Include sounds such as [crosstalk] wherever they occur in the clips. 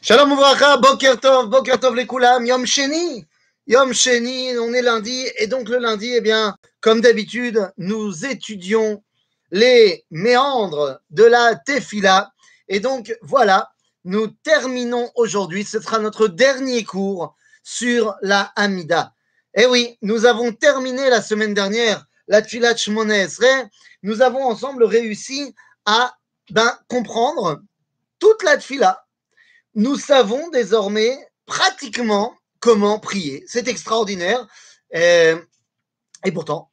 Shalom Ouvracha, Boker Tov, Boker Tov les Koulam, Yom Sheni. Yom Sheni, on est lundi, et donc le lundi, eh bien, comme d'habitude, nous étudions les méandres de la Tefila. Et donc, voilà, nous terminons aujourd'hui, ce sera notre dernier cours sur la Hamida. Eh oui, nous avons terminé la semaine dernière la Tfilat Esrei. Nous avons ensemble réussi à ben, comprendre toute la Tfila nous savons désormais pratiquement comment prier. C'est extraordinaire. Euh, et pourtant,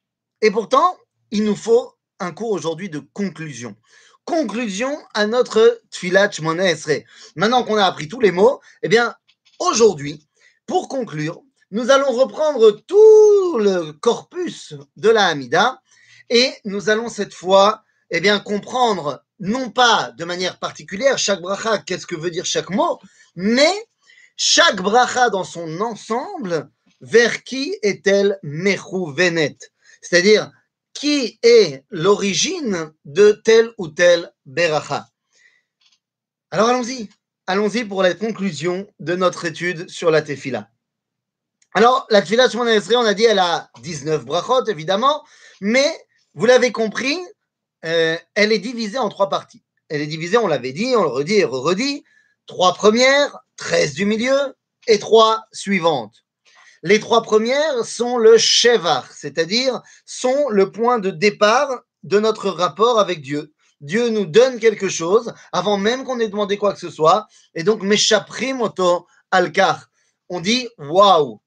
il nous faut un cours aujourd'hui de conclusion. Conclusion à notre Tfilat Esrei. Maintenant qu'on a appris tous les mots, eh bien, aujourd'hui, pour conclure, nous allons reprendre tout le corpus de la Hamida et nous allons cette fois, eh bien, comprendre non pas de manière particulière, chaque bracha, qu'est-ce que veut dire chaque mot, mais chaque bracha dans son ensemble, vers qui est-elle Venet C'est-à-dire, qui est l'origine de tel ou tel bracha Alors allons-y, allons-y pour la conclusion de notre étude sur la tefila. Alors, la tefila on a dit, elle a 19 brachot, évidemment, mais vous l'avez compris, euh, elle est divisée en trois parties. Elle est divisée, on l'avait dit, on le redit et redit, trois premières, treize du milieu et trois suivantes. Les trois premières sont le shevar, c'est-à-dire sont le point de départ de notre rapport avec Dieu. Dieu nous donne quelque chose avant même qu'on ait demandé quoi que ce soit. Et donc, Meshaprim Alkar. On dit waouh.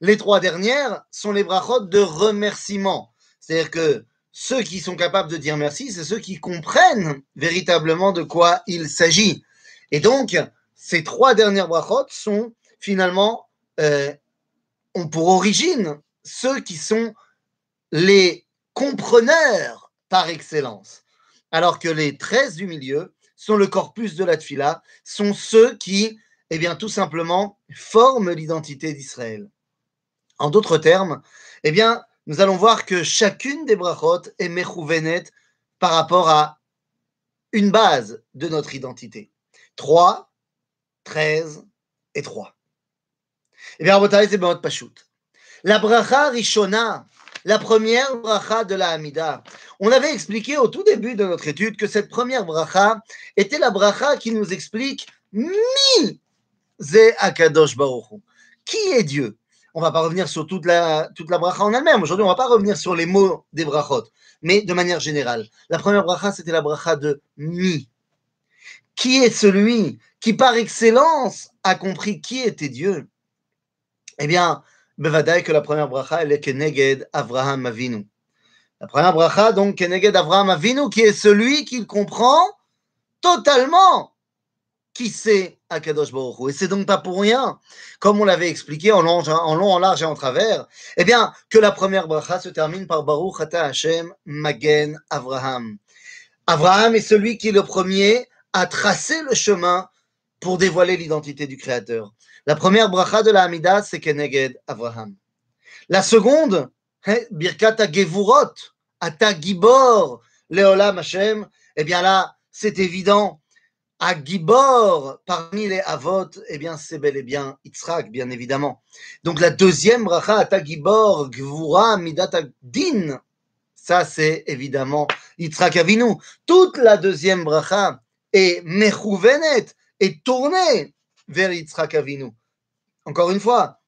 Les trois dernières sont les brachot de remerciement. C'est-à-dire que ceux qui sont capables de dire merci, c'est ceux qui comprennent véritablement de quoi il s'agit. Et donc, ces trois dernières brachot sont finalement, euh, ont pour origine ceux qui sont les compreneurs par excellence. Alors que les treize du milieu sont le corpus de la tfila, sont ceux qui, eh bien, tout simplement, forment l'identité d'Israël. En d'autres termes, eh bien, nous allons voir que chacune des brachot est mechouvenet par rapport à une base de notre identité. 3, 13 et 3. Eh bien, c'est Benot Pachout. La bracha Rishona, la première bracha de la Hamida. On avait expliqué au tout début de notre étude que cette première bracha était la bracha qui nous explique Mi Ze Akadosh Baruch Qui est Dieu? On va pas revenir sur toute la, toute la bracha en elle-même. Aujourd'hui, on va pas revenir sur les mots des brachot, mais de manière générale. La première bracha, c'était la bracha de Mi. Qui est celui qui, par excellence, a compris qui était Dieu? Eh bien, Bevadaï que la première bracha, elle est Keneged Avraham Avinu. La première bracha, donc, Keneged Avraham Avinu, qui est celui qui comprend totalement qui c'est Akadosh Baruch Et c'est donc pas pour rien, comme on l'avait expliqué en long, en large et en travers, eh bien, que la première bracha se termine par Baruch Ata Hashem Magen Avraham. Avraham est celui qui, le premier, a tracé le chemin pour dévoiler l'identité du Créateur. La première bracha de la Hamida, c'est Keneged Avraham. La seconde, hein, Birkat Gevurot, Ata Gibor, Leolam Hashem, eh bien là, c'est évident à Gibor, parmi les Avot, eh bien, c'est bel et bien Yitzhak, bien évidemment. Donc, la deuxième bracha, à Gibor, Gvura, Midat Din, ça, c'est évidemment Yitzhak Avinu. Toute la deuxième bracha est Mechouvenet, est tournée vers Yitzhak Avinu. Encore une fois,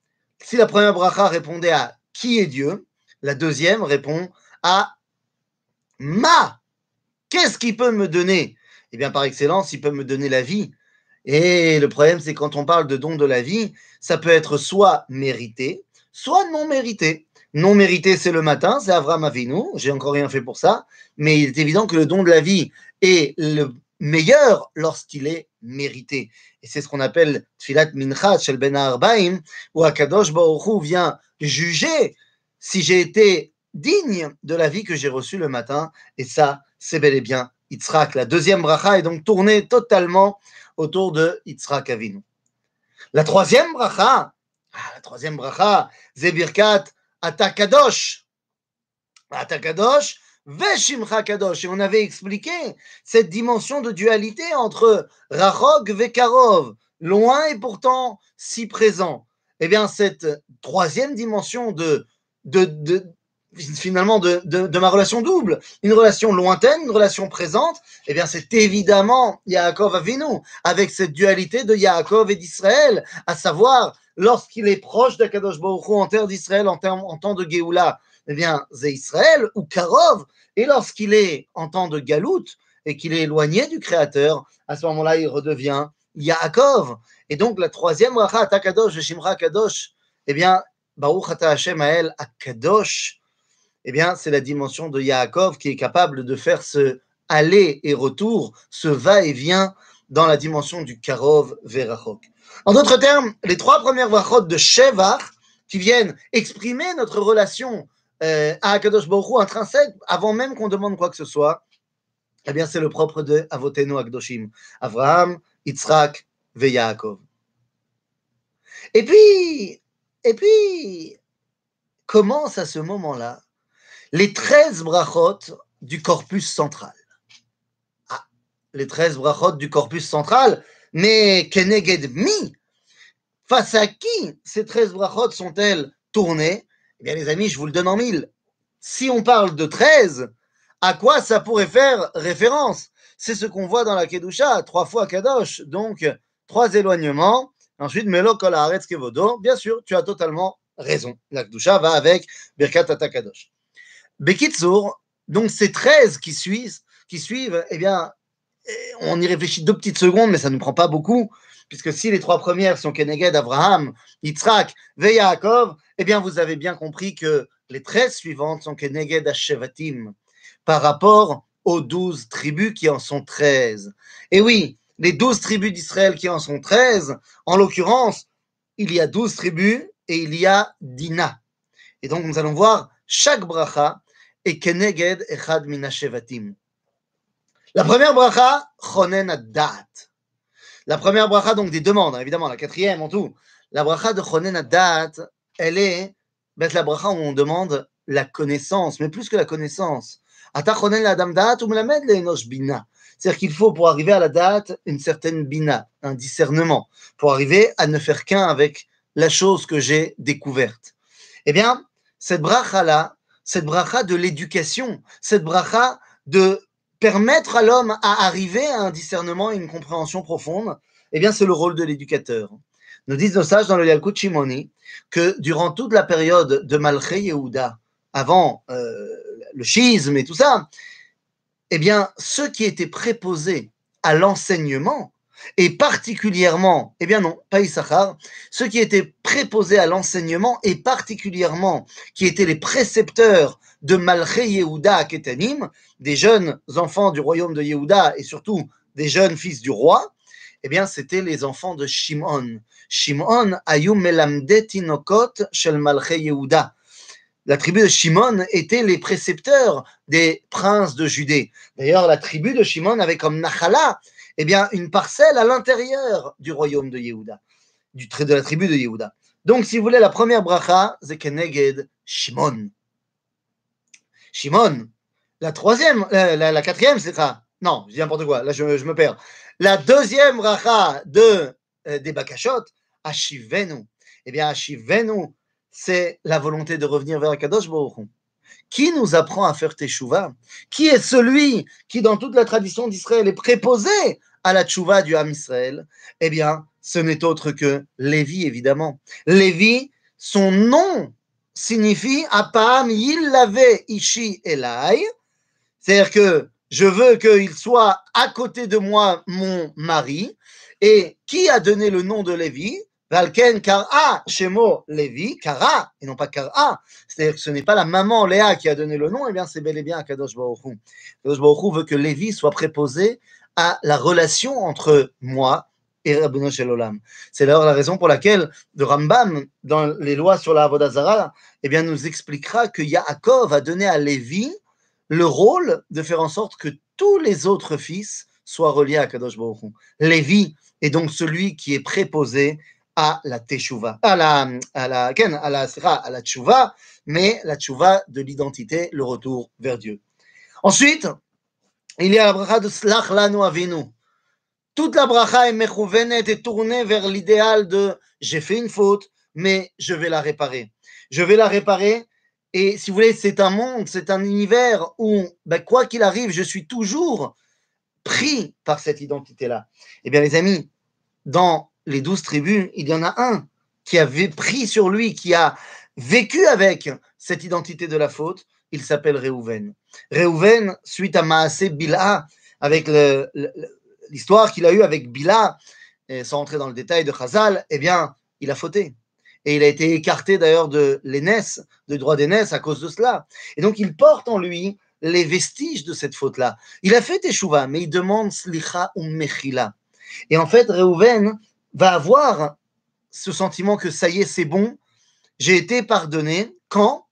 si la première bracha répondait à qui est Dieu, la deuxième répond à Ma. Qu'est-ce qui peut me donner eh bien, par excellence, il peut me donner la vie. Et le problème, c'est quand on parle de don de la vie, ça peut être soit mérité, soit non mérité. Non mérité, c'est le matin, c'est Avram Avinu, j'ai encore rien fait pour ça, mais il est évident que le don de la vie est le meilleur lorsqu'il est mérité. Et c'est ce qu'on appelle Tfilat Minchat Shel Ben Arbaim, où Akadosh Baruch vient juger si j'ai été digne de la vie que j'ai reçue le matin, et ça, c'est bel et bien La deuxième bracha est donc tournée totalement autour de Yitzhak Avinu. La troisième bracha, ah, la troisième bracha, Zebirkat Atakadosh. Atakadosh, Veshimcha Kadosh. Et on avait expliqué cette dimension de dualité entre Rachok Vekarov, loin et pourtant si présent. Eh bien, cette troisième dimension de, de, de finalement de, ma relation double, une relation lointaine, une relation présente, eh bien c'est évidemment Yaakov Avinu, avec cette dualité de Yaakov et d'Israël, à savoir lorsqu'il est proche d'Akadosh Baruch Hu en terre d'Israël en, temps de Géoula, eh bien c'est Israël ou Karov, et lorsqu'il est en temps de Galout et qu'il est éloigné du Créateur, à ce moment-là il redevient Yaakov. Et donc la troisième bracha, Takadosh, Shimra Kadosh, eh bien Baruch Ata Hashem Ael Akadosh, eh bien, c'est la dimension de Yaakov qui est capable de faire ce aller et retour, ce va-et-vient dans la dimension du Karov Verachok. En d'autres termes, les trois premières brachot de Shevach qui viennent exprimer notre relation euh, à Akadosh Baruch intrinsèque avant même qu'on demande quoi que ce soit, eh bien, c'est le propre de Avotenu Akdoshim, Avraham, Yitzhak ve Yaakov. Et puis, et puis, commence à ce moment-là les 13 brachot du corpus central. Ah, les 13 brachot du corpus central, mais Keneged Mi, face à qui ces 13 brachot sont-elles tournées? Eh bien, les amis, je vous le donne en mille. Si on parle de 13, à quoi ça pourrait faire référence? C'est ce qu'on voit dans la Kedusha, trois fois Kadosh, donc trois éloignements. Ensuite, Melo Kol Kevodo. Bien sûr, tu as totalement raison. La Kedusha va avec Birkat Atakadosh. Bekitsour, donc ces 13 qui suivent, qui suivent, eh bien, eh, on y réfléchit deux petites secondes, mais ça ne prend pas beaucoup, puisque si les trois premières sont Keneged, Abraham, Yitzhak, Yaakov, eh bien, vous avez bien compris que les 13 suivantes sont Keneged Hashevatim, par rapport aux 12 tribus qui en sont 13. Et oui, les 12 tribus d'Israël qui en sont 13, en l'occurrence, il y a 12 tribus et il y a Dina. Et donc, nous allons voir chaque bracha et Keneged Echad Minashevatim. La première bracha, Chonen Adat. La première bracha, donc des demandes, évidemment, la quatrième en tout. La bracha de Chonen Adat, elle est la bracha où on demande la connaissance, mais plus que la connaissance. Ata Chonen la Dat ou Melamed le Bina. C'est-à-dire qu'il faut, pour arriver à la date, une certaine bina, un discernement, pour arriver à ne faire qu'un avec la chose que j'ai découverte. Eh bien, cette bracha-là, cette bracha de l'éducation, cette bracha de permettre à l'homme à arriver à un discernement et une compréhension profonde, eh bien, c'est le rôle de l'éducateur. Nous disent nos sages dans le Yalkut Shimoni que durant toute la période de Malché Yehuda, avant euh, le schisme et tout ça, eh bien, ceux qui étaient préposés à l'enseignement, et particulièrement, eh bien non, pas Issachar, ceux qui étaient préposés à l'enseignement et particulièrement qui étaient les précepteurs de Malché Yehuda à Ketanim, des jeunes enfants du royaume de Yehuda et surtout des jeunes fils du roi, eh bien c'était les enfants de Shimon. Shimon ayum melamdetinokot shel Malché Yehuda. La tribu de Shimon était les précepteurs des princes de Judée. D'ailleurs, la tribu de Shimon avait comme Nachala eh bien, une parcelle à l'intérieur du royaume de Yehuda, du de la tribu de Yehuda. Donc, si vous voulez, la première bracha, c'est Keneged Shimon. Shimon. La troisième, la, quatrième, c'est ça. Non, je dis n'importe quoi, là je, me perds. La deuxième bracha de, euh, des Bakashot, Ashivenu. Eh bien, Ashivenu, c'est la volonté de revenir vers Kadosh Baruch qui nous apprend à faire teshuva? Qui est celui qui, dans toute la tradition d'Israël, est préposé à la tchouva du Ham Israël, eh bien, ce n'est autre que Lévi, évidemment. Lévi, son nom signifie Apam Yillave Ishi Elai, c'est-à-dire que je veux qu'il soit à côté de moi mon mari. Et qui a donné le nom de Lévi? Valken Kara Shemo Lévi, Kara, et non pas Kara. C'est-à-dire que ce n'est pas la maman Léa qui a donné le nom, et eh bien c'est bel et bien Kadosh Baruch Hu. Kadosh Baruch veut que Lévi soit préposé à la relation entre moi et Rabbeinu Olam. C'est d'ailleurs la raison pour laquelle le Rambam, dans les lois sur la Avodazara, eh bien, nous expliquera que Yaakov a donné à Lévi le rôle de faire en sorte que tous les autres fils soient reliés à Kadosh Baruch Hu. Lévi est donc celui qui est préposé à la teshuva, à la, à la, la, à la, à la mais la tchouva de l'identité, le retour vers Dieu. Ensuite, il y a la bracha de Slach Lanu Avinu. Toute la bracha est mechouvenet et tournée vers l'idéal de j'ai fait une faute, mais je vais la réparer. Je vais la réparer. Et si vous voulez, c'est un monde, c'est un univers où, ben, quoi qu'il arrive, je suis toujours pris par cette identité-là. Eh bien, les amis, dans les douze tribus, il y en a un qui avait pris sur lui, qui a vécu avec cette identité de la faute. Il s'appelle Réhouven. Réhouven, suite à Maasé Bila, avec l'histoire qu'il a eue avec Bila, sans entrer dans le détail de Chazal, eh bien, il a fauté. Et il a été écarté d'ailleurs de l'aînesse, de droit d'aînesse à cause de cela. Et donc, il porte en lui les vestiges de cette faute-là. Il a fait Teshuvah, mais il demande Slicha ou Mechila. Et en fait, Reuven va avoir ce sentiment que ça y est, c'est bon, j'ai été pardonné. Quand?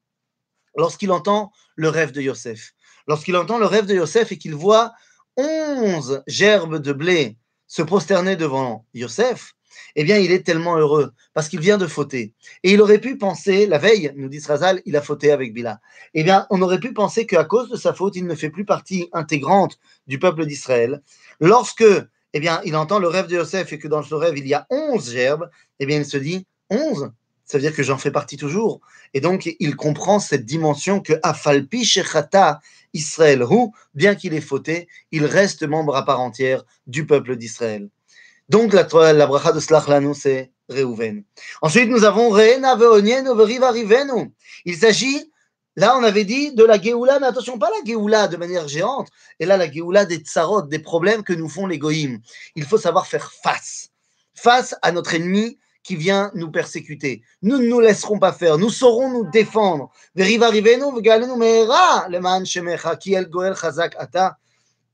Lorsqu'il entend le rêve de Yosef. Lorsqu'il entend le rêve de Yosef et qu'il voit onze gerbes de blé se prosterner devant Yosef, eh bien, il est tellement heureux parce qu'il vient de fauter. Et il aurait pu penser, la veille, nous dit Srazal, il a fauté avec Bila. Eh bien, on aurait pu penser qu'à cause de sa faute, il ne fait plus partie intégrante du peuple d'Israël. Lorsque, eh bien, il entend le rêve de Yosef et que dans ce rêve, il y a onze gerbes, eh bien, il se dit, onze ça veut dire que j'en fais partie toujours. Et donc, il comprend cette dimension que Afalpi Shechata Israël, bien qu'il ait fauté, il reste membre à part entière du peuple d'Israël. Donc la, la bracha de Slach Lanu, c'est Reuven. Ensuite, nous avons Reena Veonien Overiva Rivenu. Il s'agit, là on avait dit de la Géoula, mais attention, pas la Géoula de manière géante, et là la Géoula des tsarot, des problèmes que nous font les goïms. Il faut savoir faire face, face à notre ennemi qui vient nous persécuter. Nous ne nous laisserons pas faire, nous saurons nous défendre.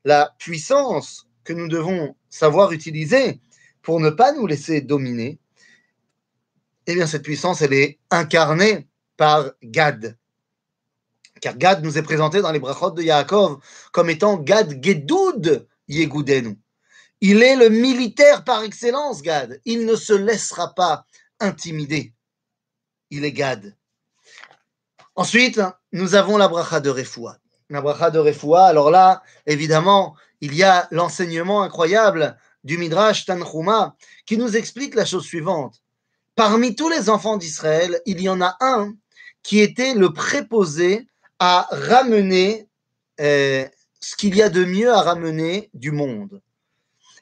La puissance que nous devons savoir utiliser pour ne pas nous laisser dominer, eh bien, cette puissance, elle est incarnée par Gad. Car Gad nous est présenté dans les brachot de Yaakov comme étant Gad Gedoud Yegudenu. Il est le militaire par excellence, Gad. Il ne se laissera pas intimider. Il est Gad. Ensuite, nous avons la bracha de Refoua. La bracha de Refoua, alors là, évidemment, il y a l'enseignement incroyable du Midrash Tanchuma qui nous explique la chose suivante. Parmi tous les enfants d'Israël, il y en a un qui était le préposé à ramener euh, ce qu'il y a de mieux à ramener du monde.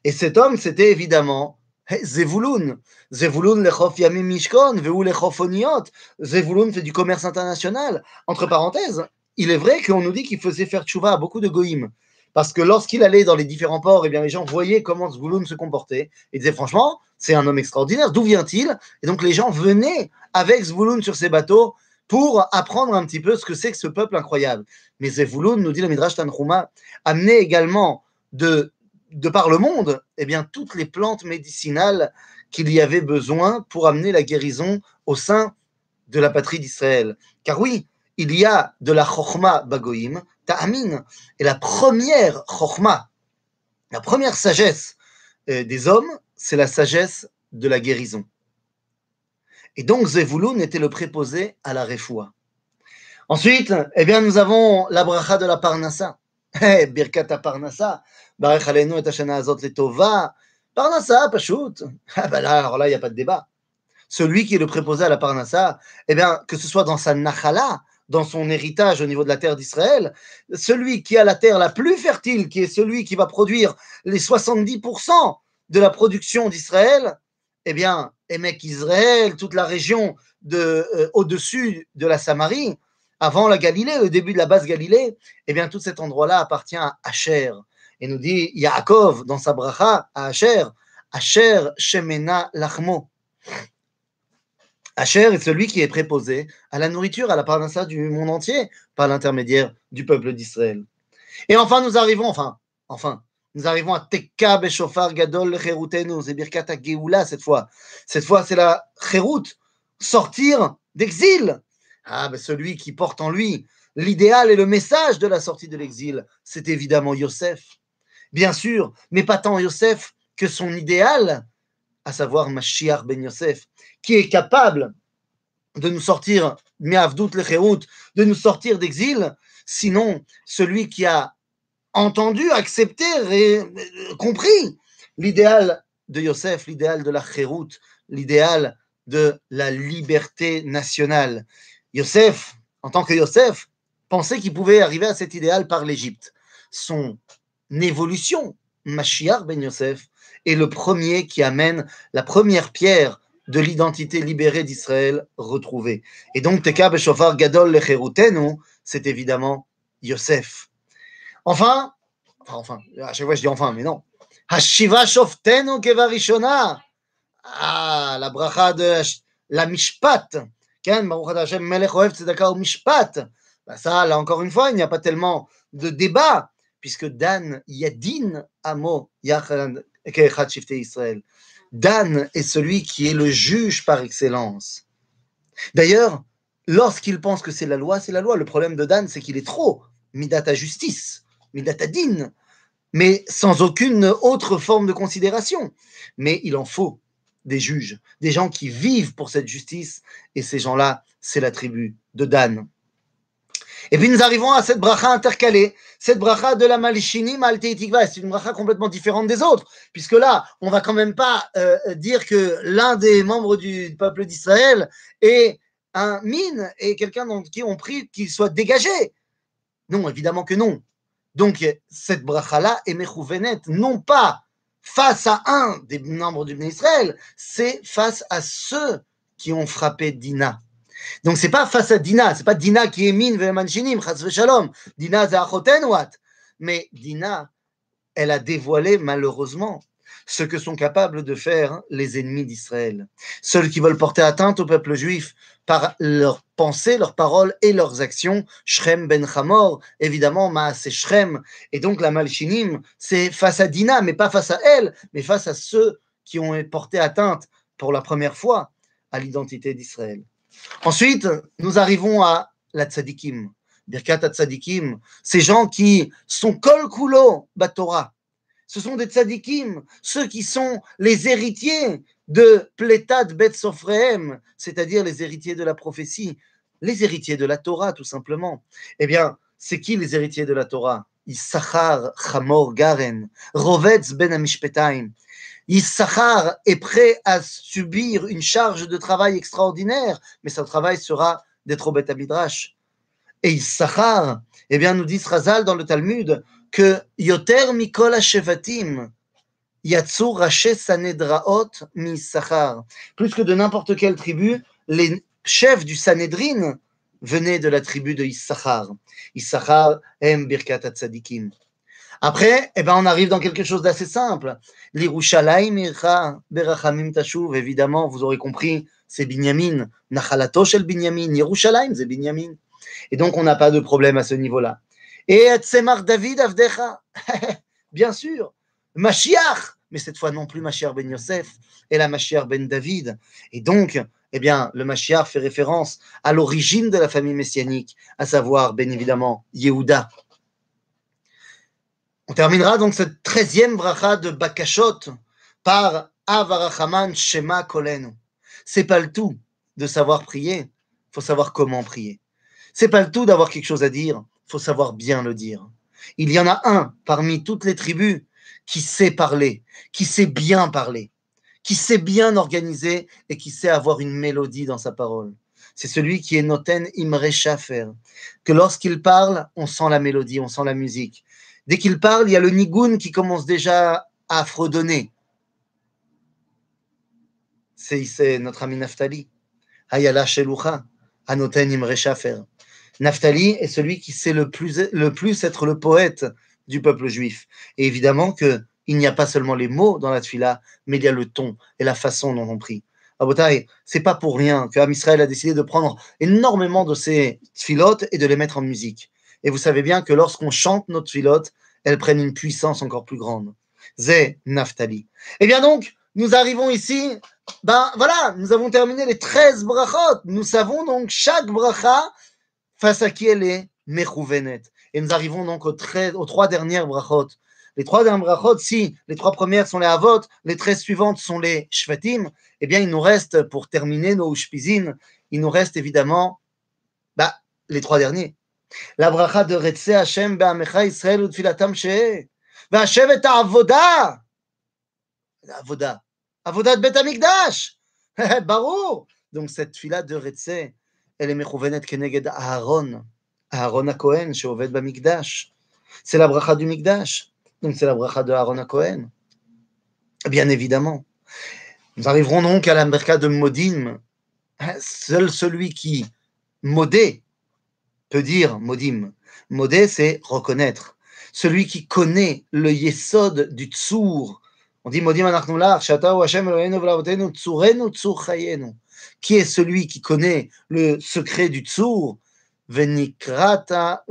Et cet homme, c'était évidemment Zevulun. Zevulun lechof yamim mishkon, veu lechof oniot. Zevulun fait du commerce international. Entre parenthèses, il est vrai qu'on nous dit qu'il faisait faire tchouva à beaucoup de goïms. Parce que lorsqu'il allait dans les différents ports, eh bien, les gens voyaient comment Zvouloun se comportait et disaient franchement, c'est un homme extraordinaire, d'où vient-il? Et donc les gens venaient avec Zvouloun sur ces bateaux pour apprendre un petit peu ce que c'est que ce peuple incroyable. Mais Zvouloun, nous dit le Midrash Tanchuma, amenait également de, par le monde eh bien, toutes les plantes médicinales qu'il y avait besoin pour amener la guérison au sein de la patrie d'Israël. Car oui, il y a de la chokhma bagoïm, ta'amin. Et la première chokhma, la première sagesse euh, des hommes, c'est la sagesse de la guérison. Et donc Zevulun était le préposé à la refoua. Ensuite, eh bien, nous avons la bracha de la parnassa. [laughs] Eh, birkat parnassa. Barech alenu et hashana azot letova. Parnassa, pachout. [laughs] Ah ben là, alors là, il n'y a pas de débat. Celui qui est le préposé à la parnassa, eh bien, que ce soit dans sa nachala, dans son héritage au niveau de la terre d'Israël, celui qui a la terre la plus fertile, qui est celui qui va produire les 70% de la production d'Israël, eh bien, Emek Israël, toute la région euh, au-dessus de la Samarie, avant la Galilée, le début de la base Galilée, eh bien, tout cet endroit-là appartient à Asher. Et nous dit Yaakov dans sa bracha à Asher, Asher Shemena Lachmo. Asher est celui qui est préposé à la nourriture, à la parnassa du monde entier, par l'intermédiaire du peuple d'Israël. Et enfin, nous arrivons, enfin, enfin, nous arrivons à Tekka Beshofar Gadol Cherutenu, c'est Birkat Geoula cette fois. Cette fois, c'est la Cherut, sortir d'exil. Ah, ben celui qui porte en lui l'idéal et le message de la sortie de l'exil, c'est évidemment Yosef. Bien sûr, mais pas tant Yosef que son idéal, à savoir Mashiach ben Yosef, qui est capable de nous sortir, de nous sortir d'exil, sinon celui qui a entendu, accepté, ré- compris l'idéal de Yosef, l'idéal de la chéroute, l'idéal de la liberté nationale. Yosef, en tant que Yosef, pensait qu'il pouvait arriver à cet idéal par l'Égypte. Son évolution, Mashiach ben Yosef, est le premier qui amène la première pierre de l'identité libérée d'Israël retrouvée. Et donc, Teka Beshofar Gadol Lecherutenu, c'est évidemment Yosef. Enfin, enfin, à chaque fois je dis enfin, mais non. Hashiva Shoftenu Kevarishona. Ah, la bracha de la Mishpat. Ken, Baruch Hashem Melech Ohev Tzedaka ou Mishpat. Bah, ça, là encore une fois, il n'y a pas tellement de débat, puisque Dan Yadin Amo Yachad Ke'echad Shiftei Israël. Dan est celui qui est le juge par excellence. D'ailleurs, lorsqu'il pense que c'est la loi, c'est la loi. Le problème de Dan, c'est qu'il est trop midata justice, midata din, mais sans aucune autre forme de considération. Mais il en faut des juges, des gens qui vivent pour cette justice, et ces gens-là, c'est la tribu de Dan. Et puis nous arrivons à cette bracha intercalée, cette bracha de la Malishinim al Tikva. C'est une bracha complètement différente des autres, puisque là, on va quand même pas euh, dire que l'un des membres du peuple d'Israël est un mine et quelqu'un dont qui on prie qu'il soit dégagé. Non, évidemment que non. Donc cette bracha-là est mechouvenet, non pas face à un des membres du Israël, c'est face à ceux qui ont frappé Dina. Donc c'est pas face à Dina, c'est pas Dina qui est mine ve'manshinim, chas shalom. Dina. Mais Dina, elle a dévoilé malheureusement ce que sont capables de faire les ennemis d'Israël. Ceux qui veulent porter atteinte au peuple juif par leurs pensées, leurs paroles et leurs actions. Shrem ben Hamor, évidemment, Maaseh Shrem. Et donc la Malchinim, c'est face à Dina, mais pas face à elle, mais face à ceux qui ont porté atteinte pour la première fois à l'identité d'Israël. Ensuite, nous arrivons à la tzadikim. Birkat tzadikim, ces gens qui sont kol kulo batora. Ce sont des tzadikim, ceux qui sont les héritiers de Plétad Bet Sofrehem, c'est-à-dire les héritiers de la prophétie, les héritiers de la Torah, tout simplement. Eh bien, c'est qui les héritiers de la Torah? Issachar Chamor Garen, Rovetz Ben Amishpetaim. Issachar est prêt à subir une charge de travail extraordinaire, mais son travail sera d'être au Beth Midrash. Et Issachar, eh bien, nous dit Srazal dans le Talmud que Yoter Mikol Shevatim, Yatsu Raché Sanedraot mi Issachar. Plus que de n'importe quelle tribu, les chefs du Sanhedrin venaient de la tribu de Issachar. Issachar aime Birkat. Après, eh ben, on arrive dans quelque chose d'assez simple. L'Irushalayim Ircha Berachamim Tashuv, évidemment, vous aurez compris, c'est Binyamin. Nachalato shel Binyamin. Yerushalayim, c'est Binyamin. Et donc, on n'a pas de problème à ce niveau-là. Et Tzemar David Avdecha, [laughs] bien sûr. Mashiach, mais cette fois non plus Mashiach ben Yosef, et la Mashiach ben David. Et donc, eh bien, le Mashiach fait référence à l'origine de la famille messianique, à savoir, bien évidemment, Yehuda. On terminera donc cette treizième bracha de Bakashot par Avarachaman Shema Kolenu. C'est pas le tout de savoir prier, faut savoir comment prier. C'est pas le tout d'avoir quelque chose à dire, faut savoir bien le dire. Il y en a un parmi toutes les tribus qui sait parler, qui sait bien parler, qui sait bien organiser et qui sait avoir une mélodie dans sa parole. C'est celui qui est Noten Imre Shafer, que lorsqu'il parle, on sent la mélodie, on sent la musique. Dès qu'il parle, il y a le nigun qui commence déjà à fredonner. C'est notre ami Naftali. Hayala Shelucha, Anoten Imre Shafer. Naftali est celui qui sait le plus, le plus être le poète du peuple juif. Et évidemment que il n'y a pas seulement les mots dans la tfila, mais il y a le ton et la façon dont on prie. Abotai, c'est pas pour rien que Israël a décidé de prendre énormément de ces tfilotes et de les mettre en musique. Et vous savez bien que lorsqu'on chante nos tfilotes, elles prennent une puissance encore plus grande. Zé Naftali. Eh bien donc, nous arrivons ici, ben voilà, nous avons terminé les 13 brachot. Nous savons donc chaque bracha face à qui elle est mechouvenet. Et nous arrivons donc aux, treize- aux trois dernières brachot. Les trois dernières brachot, si les trois premières sont les avot, les treize suivantes sont les shvatim, eh bien il nous reste, pour terminer nos ushpizin, il nous reste évidemment bah, les trois derniers. La bracha de Retse Hashem be'amecha Israël ou tfilatam she'eh. והשבת העבודה. עבודה. עבודת בית המקדש. ברור. Donc cette tfila de Retse, elle est מכוונת כנגד אהרון, אהרון הכהן שעובד במקדש. C'est la bracha du mikdash. Donc c'est la bracha de Aaron Cohen. Bien évidemment. Nous arriverons donc à la merka de Modim. Seul celui qui modé peut dire Modim. Modé, c'est reconnaître. Celui qui connaît le yesod du tsour. On dit Modim anachnulach, shata ou Hashem Eloheinu v'lavotenu tsurenu tsur chayenu. Qui est celui qui connaît le secret du tsour Venikrata,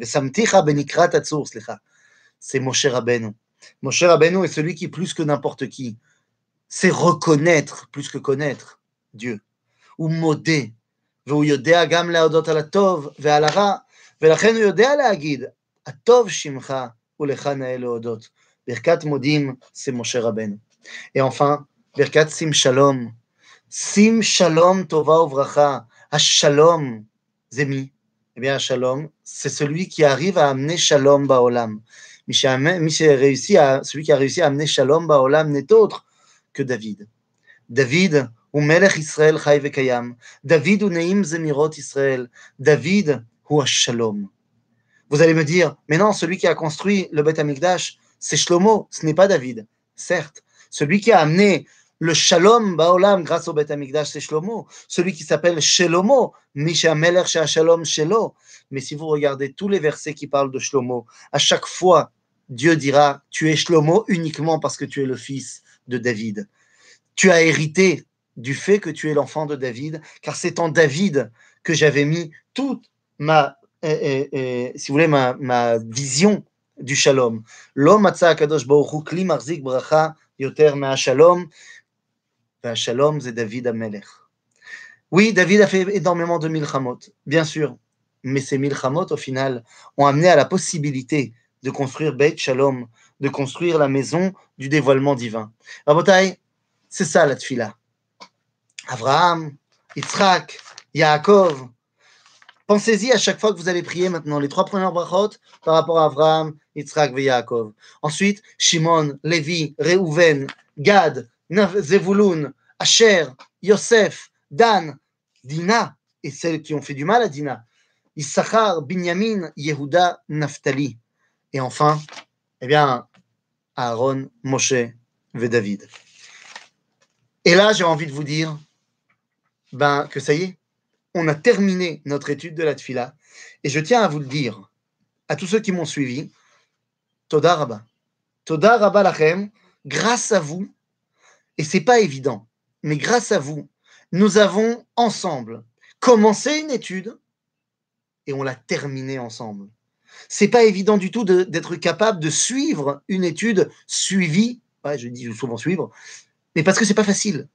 vesamticha benikrata tsur, slicha. C'est Moshe Rabbeinu. Moshe Rabbeinu est celui qui, plus que n'importe qui, sait reconnaître plus que connaître Dieu. Ou modé. והוא יודע גם להודות על הטוב ועל הרע, ולכן הוא יודע להגיד, הטוב שמך ולך נאה להודות. ברכת מודים זה משה רבנו. Et enfin, ברכת שים שלום. שים שלום טובה וברכה. השלום, זה מי? Eh bien, Shalom, c'est celui qui arrive à amener Shalom Baolam. Celui qui a réussi à amener Shalom Baolam n'est autre que David. David, ou Melech Israël Chai Vekayam. David, ou Neim Zemirot Israël. David, ou Shalom. Vous allez me dire, mais non, celui qui a construit le Beth Amikdash, c'est Shlomo, ce n'est pas David. Certes, celui qui a amené le Shalom Baolam grâce au Beth Amikdash, c'est Shlomo. Celui qui s'appelle Shelomo, Misha Melech Shalom Shelo. Mais si vous regardez tous les versets qui parlent de Shlomo, à chaque fois, Dieu dira Tu es Shlomo uniquement parce que tu es le fils de David. Tu as hérité du fait que tu es l'enfant de David, car c'est en David que j'avais mis toute ma, voulez, ma, ma vision du shalom. L'homme kadosh marzik bracha yoter shalom. Shalom, c'est David Amelech. Oui, David a fait énormément de milchamot, bien sûr, mais ces milchamot, au final, ont amené à la possibilité de construire Beit Shalom, de construire la maison du dévoilement divin. Rabotai, c'est ça la tfila. Abraham, Yitzhak, Yaakov. Pensez-y à chaque fois que vous allez prier maintenant, les trois premières brachot par rapport à Abraham, Yitzhak et Yaakov. Ensuite, Shimon, Lévi, Reuven, Gad, Zevulun, Asher, Yosef, Dan, Dina, et celles qui ont fait du mal à Dina, Issachar, Binyamin, Yehuda, Naphtali. Et enfin, eh bien, Aaron, Moshe et. Et là, j'ai envie de vous dire ben, que ça y est, on a terminé notre étude de la Tfila. Et je tiens à vous le dire, à tous ceux qui m'ont suivi, Toda Rabba. Toda Rabba Lachem, grâce à vous, et c'est pas évident, mais grâce à vous, nous avons ensemble commencé une étude et on l'a terminée ensemble. C'est pas évident du tout d'être capable de suivre une étude suivie. Je dis souvent suivre, mais parce que c'est pas facile.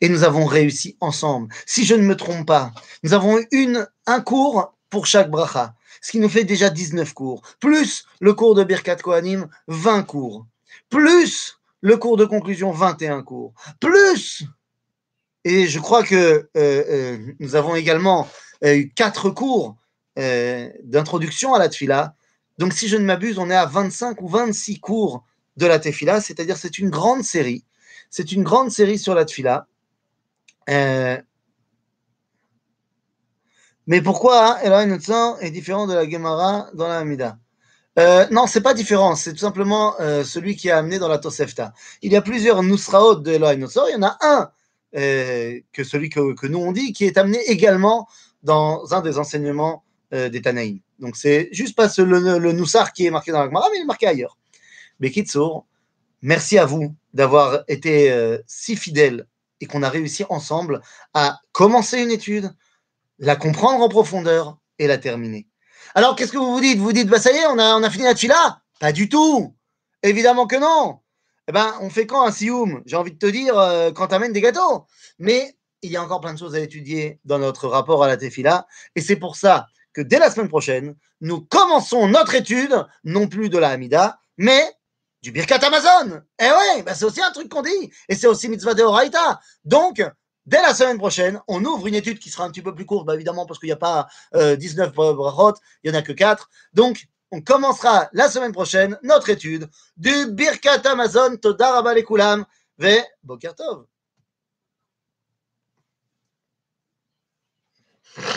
Et nous avons réussi ensemble. Si je ne me trompe pas, nous avons eu une, un cours pour chaque bracha, ce qui nous fait déjà 19 cours, plus le cours de Birkat Kohanim, 20 cours, plus le cours de conclusion, 21 cours, plus, et je crois que euh, euh, nous avons également euh, eu 4 cours d'introduction à la tefila. Donc, si je ne m'abuse, on est à 25 ou 26 cours de la tefila, c'est-à-dire c'est une grande série. C'est une grande série sur la tefila. mais pourquoi hein, est différent de la Gemara dans la Hamida euh, non, c'est pas différent. C'est tout simplement euh, celui qui a amené dans la Tosefta. Il y a plusieurs Nusraot de Elohim Il y en a un euh, que celui que, nous on dit qui est amené également dans un des enseignements euh, des Tanaïm. Donc c'est juste pas le, le Nusar qui est marqué dans la Gemara, mais il est marqué ailleurs. Bekitsour, merci à vous d'avoir été si fidèles et qu'on a réussi ensemble à commencer une étude, la comprendre en profondeur et la terminer. Alors, qu'est-ce que vous vous dites? Vous dites, bah ça y est, on a, on fini la tfila Pas du tout. Évidemment que non. Eh ben, on fait quand un sioum? J'ai envie de te dire, euh, quand t'amènes des gâteaux. Mais il y a encore plein de choses à étudier dans notre rapport à la tefila, et c'est pour ça que dès la semaine prochaine, nous commençons notre étude, non plus de la Hamida, mais du Birkat Amazon. Eh ouais, bah c'est aussi un truc qu'on dit, et c'est aussi mitzvah de Horaïta. Donc, dès la semaine prochaine, on ouvre une étude qui sera un petit peu plus courte, bah, évidemment, parce qu'il n'y a pas 19 brachot, il n'y en a que 4. Donc, on commencera la semaine prochaine notre étude du Birkat Amazon Todar Ve Boker Tov.